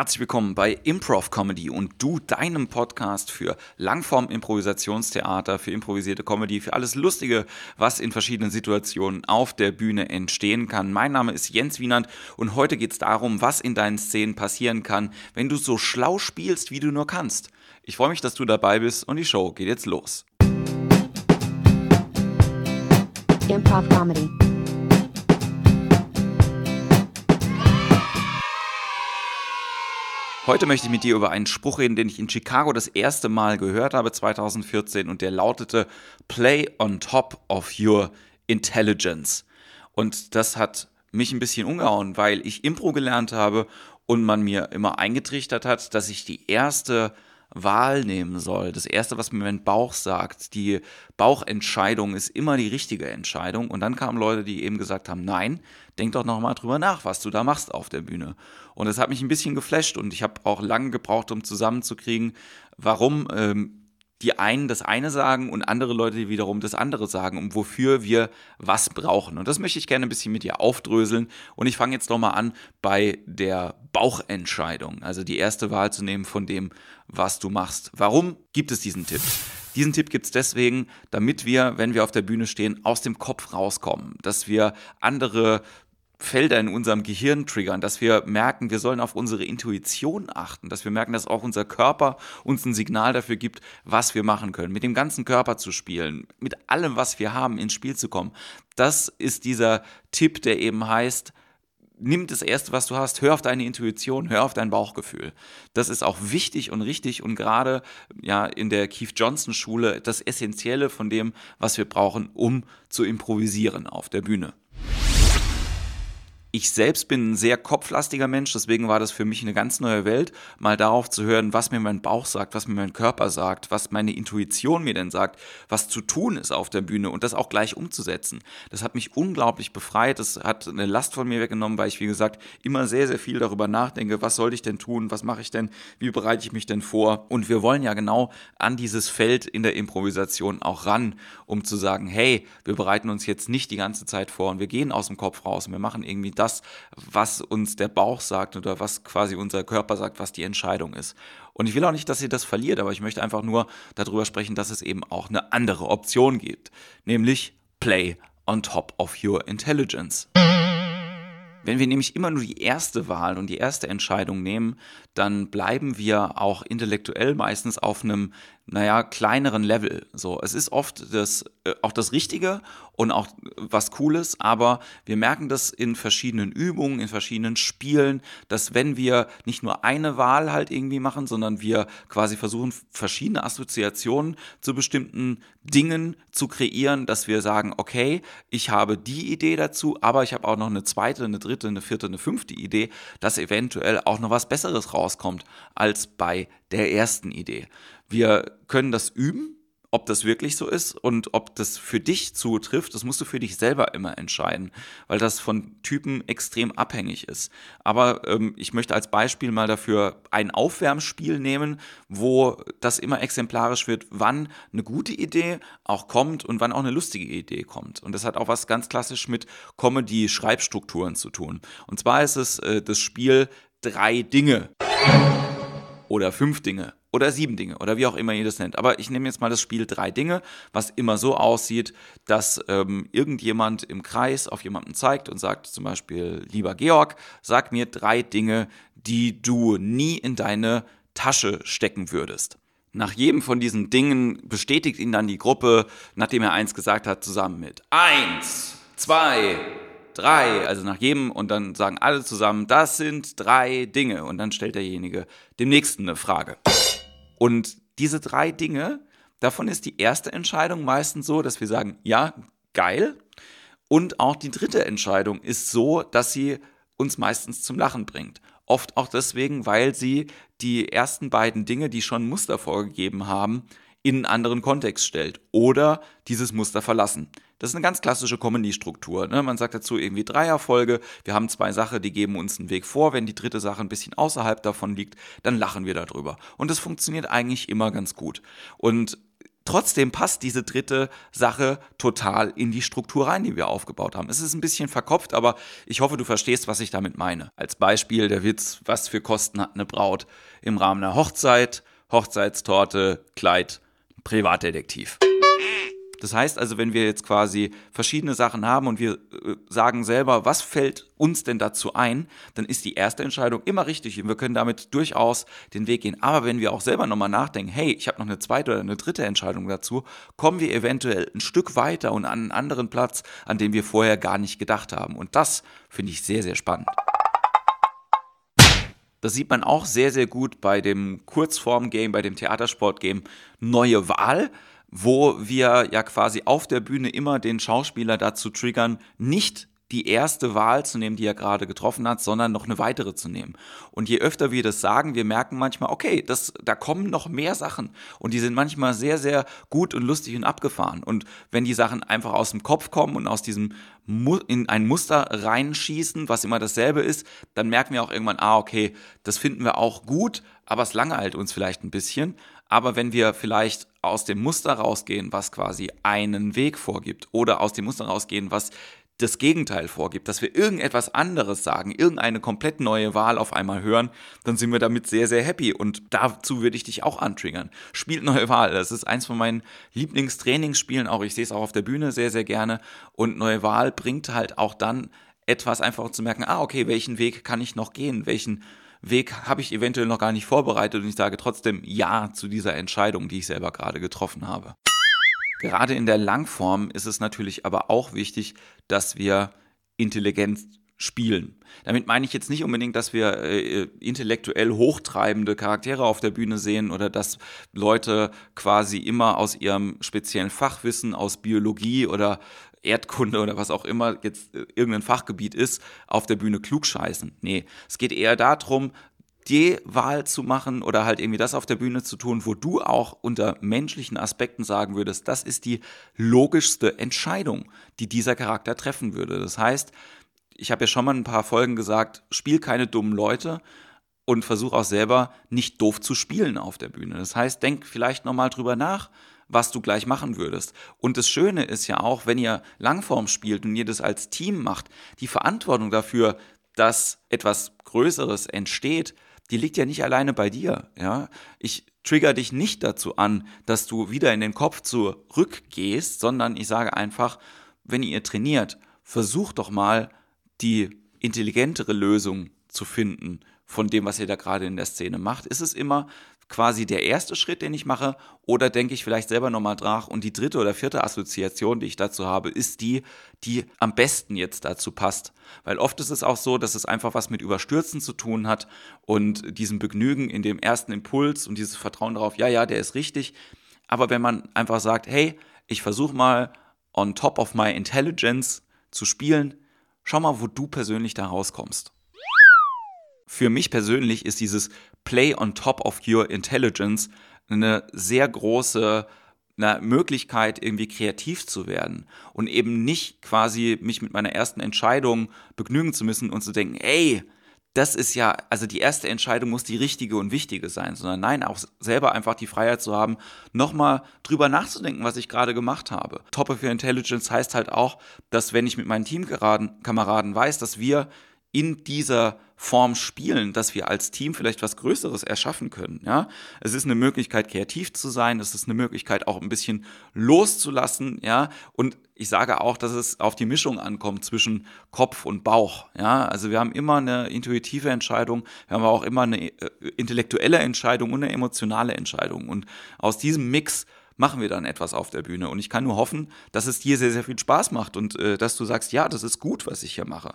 Herzlich willkommen bei Improv Comedy und du deinem Podcast für Langform Improvisationstheater, für improvisierte Comedy, für alles Lustige, was in verschiedenen Situationen auf der Bühne entstehen kann. Mein Name ist Jens Wienand und heute geht es darum, was in deinen Szenen passieren kann, wenn du so schlau spielst, wie du nur kannst. Ich freue mich, dass du dabei bist und die Show geht jetzt los. Improv Comedy. Heute möchte ich mit dir über einen Spruch reden, den ich in Chicago das erste Mal gehört habe, 2014, und der lautete Play on top of your intelligence. Und das hat mich ein bisschen umgehauen, weil ich Impro gelernt habe und man mir immer eingetrichtert hat, dass ich die erste Wahl nehmen soll. Das Erste, was mir mein Bauch sagt, die Bauchentscheidung ist immer die richtige Entscheidung. Und dann kamen Leute, die eben gesagt haben, nein, denk doch nochmal drüber nach, was du da machst auf der Bühne. Und das hat mich ein bisschen geflasht und ich habe auch lange gebraucht, um zusammenzukriegen, warum ähm, die einen das eine sagen und andere Leute wiederum das andere sagen und wofür wir was brauchen. Und das möchte ich gerne ein bisschen mit dir aufdröseln. Und ich fange jetzt nochmal an bei der Bauchentscheidung, also die erste Wahl zu nehmen von dem, was du machst. Warum gibt es diesen Tipp? Diesen Tipp gibt es deswegen, damit wir, wenn wir auf der Bühne stehen, aus dem Kopf rauskommen, dass wir andere Felder in unserem Gehirn triggern, dass wir merken, wir sollen auf unsere Intuition achten, dass wir merken, dass auch unser Körper uns ein Signal dafür gibt, was wir machen können. Mit dem ganzen Körper zu spielen, mit allem, was wir haben, ins Spiel zu kommen. Das ist dieser Tipp, der eben heißt, nimm das Erste, was du hast, hör auf deine Intuition, hör auf dein Bauchgefühl. Das ist auch wichtig und richtig und gerade ja in der Keith Johnson Schule das Essentielle von dem, was wir brauchen, um zu improvisieren auf der Bühne. Ich selbst bin ein sehr kopflastiger Mensch, deswegen war das für mich eine ganz neue Welt, mal darauf zu hören, was mir mein Bauch sagt, was mir mein Körper sagt, was meine Intuition mir denn sagt, was zu tun ist auf der Bühne und das auch gleich umzusetzen. Das hat mich unglaublich befreit, das hat eine Last von mir weggenommen, weil ich, wie gesagt, immer sehr, sehr viel darüber nachdenke, was soll ich denn tun, was mache ich denn, wie bereite ich mich denn vor. Und wir wollen ja genau an dieses Feld in der Improvisation auch ran, um zu sagen, hey, wir bereiten uns jetzt nicht die ganze Zeit vor und wir gehen aus dem Kopf raus und wir machen irgendwie das, was uns der Bauch sagt oder was quasi unser Körper sagt, was die Entscheidung ist. Und ich will auch nicht, dass ihr das verliert, aber ich möchte einfach nur darüber sprechen, dass es eben auch eine andere Option gibt, nämlich Play on top of your intelligence. Wenn wir nämlich immer nur die erste Wahl und die erste Entscheidung nehmen, dann bleiben wir auch intellektuell meistens auf einem naja, kleineren Level. So, es ist oft das, äh, auch das Richtige und auch was Cooles, aber wir merken das in verschiedenen Übungen, in verschiedenen Spielen, dass wenn wir nicht nur eine Wahl halt irgendwie machen, sondern wir quasi versuchen, verschiedene Assoziationen zu bestimmten Dingen zu kreieren, dass wir sagen, okay, ich habe die Idee dazu, aber ich habe auch noch eine zweite, eine dritte, eine vierte, eine fünfte Idee, dass eventuell auch noch was Besseres rauskommt als bei der ersten Idee. Wir können das üben, ob das wirklich so ist und ob das für dich zutrifft, das musst du für dich selber immer entscheiden, weil das von Typen extrem abhängig ist. Aber ähm, ich möchte als Beispiel mal dafür ein Aufwärmspiel nehmen, wo das immer exemplarisch wird, wann eine gute Idee auch kommt und wann auch eine lustige Idee kommt. Und das hat auch was ganz klassisch mit Comedy-Schreibstrukturen zu tun. Und zwar ist es äh, das Spiel drei Dinge oder fünf Dinge oder sieben Dinge oder wie auch immer ihr das nennt. Aber ich nehme jetzt mal das Spiel drei Dinge, was immer so aussieht, dass ähm, irgendjemand im Kreis auf jemanden zeigt und sagt zum Beispiel, lieber Georg, sag mir drei Dinge, die du nie in deine Tasche stecken würdest. Nach jedem von diesen Dingen bestätigt ihn dann die Gruppe, nachdem er eins gesagt hat, zusammen mit eins, zwei, drei, also nach jedem und dann sagen alle zusammen, das sind drei Dinge und dann stellt derjenige dem nächsten eine Frage. Und diese drei Dinge, davon ist die erste Entscheidung meistens so, dass wir sagen, ja, geil. Und auch die dritte Entscheidung ist so, dass sie uns meistens zum Lachen bringt. Oft auch deswegen, weil sie die ersten beiden Dinge, die schon Muster vorgegeben haben, in einen anderen Kontext stellt oder dieses Muster verlassen. Das ist eine ganz klassische Comedy-Struktur. Ne? Man sagt dazu irgendwie Dreierfolge. Wir haben zwei Sachen, die geben uns einen Weg vor. Wenn die dritte Sache ein bisschen außerhalb davon liegt, dann lachen wir darüber. Und das funktioniert eigentlich immer ganz gut. Und trotzdem passt diese dritte Sache total in die Struktur rein, die wir aufgebaut haben. Es ist ein bisschen verkopft, aber ich hoffe, du verstehst, was ich damit meine. Als Beispiel der Witz, was für Kosten hat eine Braut im Rahmen einer Hochzeit, Hochzeitstorte, Kleid, Privatdetektiv. Das heißt also, wenn wir jetzt quasi verschiedene Sachen haben und wir äh, sagen selber, was fällt uns denn dazu ein, dann ist die erste Entscheidung immer richtig und wir können damit durchaus den Weg gehen. Aber wenn wir auch selber nochmal nachdenken, hey, ich habe noch eine zweite oder eine dritte Entscheidung dazu, kommen wir eventuell ein Stück weiter und an einen anderen Platz, an dem wir vorher gar nicht gedacht haben. Und das finde ich sehr, sehr spannend. Das sieht man auch sehr, sehr gut bei dem Kurzform-Game, bei dem Theatersport-Game Neue Wahl wo wir ja quasi auf der Bühne immer den Schauspieler dazu triggern, nicht die erste Wahl zu nehmen, die er gerade getroffen hat, sondern noch eine weitere zu nehmen. Und je öfter wir das sagen, wir merken manchmal, okay, das, da kommen noch mehr Sachen und die sind manchmal sehr, sehr gut und lustig und abgefahren. Und wenn die Sachen einfach aus dem Kopf kommen und aus diesem in ein Muster reinschießen, was immer dasselbe ist, dann merken wir auch irgendwann, ah, okay, das finden wir auch gut, aber es langweilt uns vielleicht ein bisschen. Aber wenn wir vielleicht aus dem Muster rausgehen, was quasi einen Weg vorgibt, oder aus dem Muster rausgehen, was das Gegenteil vorgibt, dass wir irgendetwas anderes sagen, irgendeine komplett neue Wahl auf einmal hören, dann sind wir damit sehr, sehr happy. Und dazu würde ich dich auch antriggern. Spielt neue Wahl. Das ist eins von meinen Lieblingstrainingsspielen. Auch ich sehe es auch auf der Bühne sehr, sehr gerne. Und neue Wahl bringt halt auch dann etwas einfach zu merken, ah, okay, welchen Weg kann ich noch gehen? Welchen Weg habe ich eventuell noch gar nicht vorbereitet und ich sage trotzdem Ja zu dieser Entscheidung, die ich selber gerade getroffen habe. Gerade in der Langform ist es natürlich aber auch wichtig, dass wir intelligent spielen. Damit meine ich jetzt nicht unbedingt, dass wir äh, intellektuell hochtreibende Charaktere auf der Bühne sehen oder dass Leute quasi immer aus ihrem speziellen Fachwissen, aus Biologie oder Erdkunde oder was auch immer jetzt äh, irgendein Fachgebiet ist, auf der Bühne klugscheißen. Nee, es geht eher darum, die Wahl zu machen oder halt irgendwie das auf der Bühne zu tun, wo du auch unter menschlichen Aspekten sagen würdest, das ist die logischste Entscheidung, die dieser Charakter treffen würde. Das heißt, ich habe ja schon mal ein paar Folgen gesagt, spiel keine dummen Leute und versuch auch selber nicht doof zu spielen auf der Bühne. Das heißt, denk vielleicht nochmal drüber nach, was du gleich machen würdest. Und das Schöne ist ja auch, wenn ihr Langform spielt und ihr das als Team macht, die Verantwortung dafür, dass etwas Größeres entsteht, die liegt ja nicht alleine bei dir. Ja? Ich trigger dich nicht dazu an, dass du wieder in den Kopf zurückgehst, sondern ich sage einfach, wenn ihr trainiert, versucht doch mal die intelligentere Lösung zu finden von dem, was ihr da gerade in der Szene macht. Ist es immer quasi der erste Schritt, den ich mache, oder denke ich vielleicht selber nochmal nach und die dritte oder vierte Assoziation, die ich dazu habe, ist die, die am besten jetzt dazu passt. Weil oft ist es auch so, dass es einfach was mit Überstürzen zu tun hat und diesem Begnügen in dem ersten Impuls und dieses Vertrauen darauf, ja, ja, der ist richtig. Aber wenn man einfach sagt, hey, ich versuche mal on top of my intelligence zu spielen, schau mal, wo du persönlich da rauskommst für mich persönlich ist dieses Play on top of your intelligence eine sehr große eine Möglichkeit, irgendwie kreativ zu werden und eben nicht quasi mich mit meiner ersten Entscheidung begnügen zu müssen und zu denken, ey, das ist ja, also die erste Entscheidung muss die richtige und wichtige sein, sondern nein, auch selber einfach die Freiheit zu haben, nochmal drüber nachzudenken, was ich gerade gemacht habe. Top of Your Intelligence heißt halt auch, dass wenn ich mit meinen Teamkameraden weiß, dass wir in dieser Form spielen, dass wir als Team vielleicht was Größeres erschaffen können. Ja, es ist eine Möglichkeit, kreativ zu sein. Es ist eine Möglichkeit, auch ein bisschen loszulassen. Ja, und ich sage auch, dass es auf die Mischung ankommt zwischen Kopf und Bauch. Ja, also wir haben immer eine intuitive Entscheidung, wir haben auch immer eine äh, intellektuelle Entscheidung und eine emotionale Entscheidung. Und aus diesem Mix machen wir dann etwas auf der Bühne. Und ich kann nur hoffen, dass es dir sehr, sehr viel Spaß macht und äh, dass du sagst, ja, das ist gut, was ich hier mache.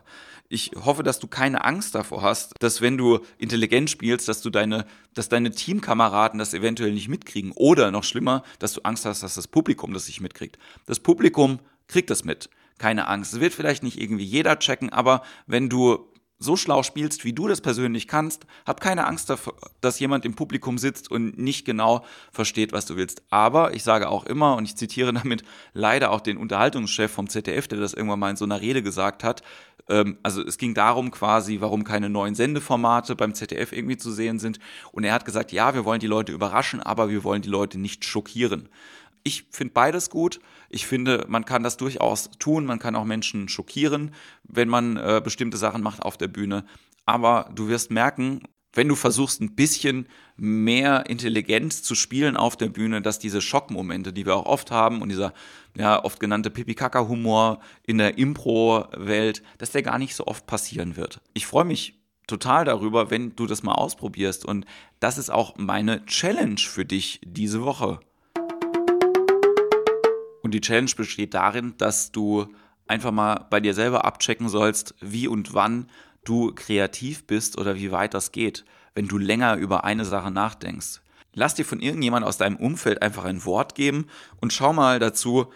Ich hoffe, dass du keine Angst davor hast, dass wenn du intelligent spielst, dass du deine, dass deine Teamkameraden das eventuell nicht mitkriegen. Oder noch schlimmer, dass du Angst hast, dass das Publikum das nicht mitkriegt. Das Publikum kriegt das mit. Keine Angst. Es wird vielleicht nicht irgendwie jeder checken, aber wenn du so schlau spielst, wie du das persönlich kannst, hab keine Angst davor, dass jemand im Publikum sitzt und nicht genau versteht, was du willst. Aber ich sage auch immer, und ich zitiere damit leider auch den Unterhaltungschef vom ZDF, der das irgendwann mal in so einer Rede gesagt hat, ähm, also es ging darum quasi, warum keine neuen Sendeformate beim ZDF irgendwie zu sehen sind. Und er hat gesagt, ja, wir wollen die Leute überraschen, aber wir wollen die Leute nicht schockieren Ich finde beides gut. Ich finde, man kann das durchaus tun. Man kann auch Menschen schockieren, wenn man äh, bestimmte Sachen macht auf der Bühne. Aber du wirst merken, wenn du versuchst, ein bisschen mehr Intelligenz zu spielen auf der Bühne, dass diese Schockmomente, die wir auch oft haben und dieser ja, oft genannte Pipi-Kaka-Humor in der Impro-Welt, dass der gar nicht so oft passieren wird. Ich freue mich total darüber, wenn du das mal ausprobierst und das ist auch meine Challenge für dich diese Woche. Die Challenge besteht darin, dass du einfach mal bei dir selber abchecken sollst, wie und wann du kreativ bist oder wie weit das geht, wenn du länger über eine Sache nachdenkst. Lass dir von irgendjemand aus deinem Umfeld einfach ein Wort geben und schau mal dazu,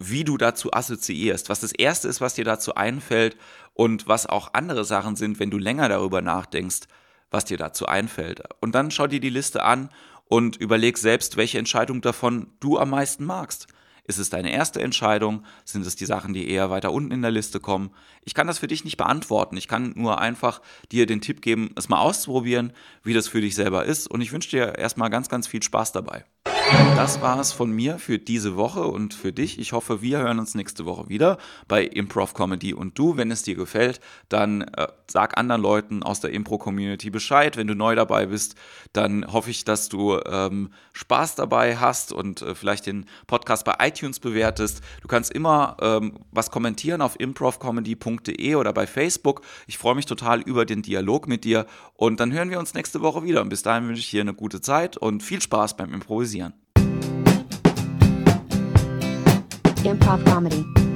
wie du dazu assoziierst, was das Erste ist, was dir dazu einfällt und was auch andere Sachen sind, wenn du länger darüber nachdenkst, was dir dazu einfällt. Und dann schau dir die Liste an und überleg selbst, welche Entscheidung davon du am meisten magst. Ist es deine erste Entscheidung? Sind es die Sachen, die eher weiter unten in der Liste kommen? Ich kann das für dich nicht beantworten. Ich kann nur einfach dir den Tipp geben, es mal auszuprobieren, wie das für dich selber ist. Und ich wünsche dir erstmal ganz, ganz viel Spaß dabei. Das war es von mir für diese Woche und für dich. Ich hoffe, wir hören uns nächste Woche wieder bei Improv Comedy. Und du, wenn es dir gefällt, dann äh, sag anderen Leuten aus der Impro-Community Bescheid. Wenn du neu dabei bist, dann hoffe ich, dass du ähm, Spaß dabei hast und äh, vielleicht den Podcast bei iTunes bewertest. Du kannst immer ähm, was kommentieren auf improvcomedy.de oder bei Facebook. Ich freue mich total über den Dialog mit dir. Und dann hören wir uns nächste Woche wieder. Und bis dahin wünsche ich dir eine gute Zeit und viel Spaß beim Improvisieren. Improv Comedy.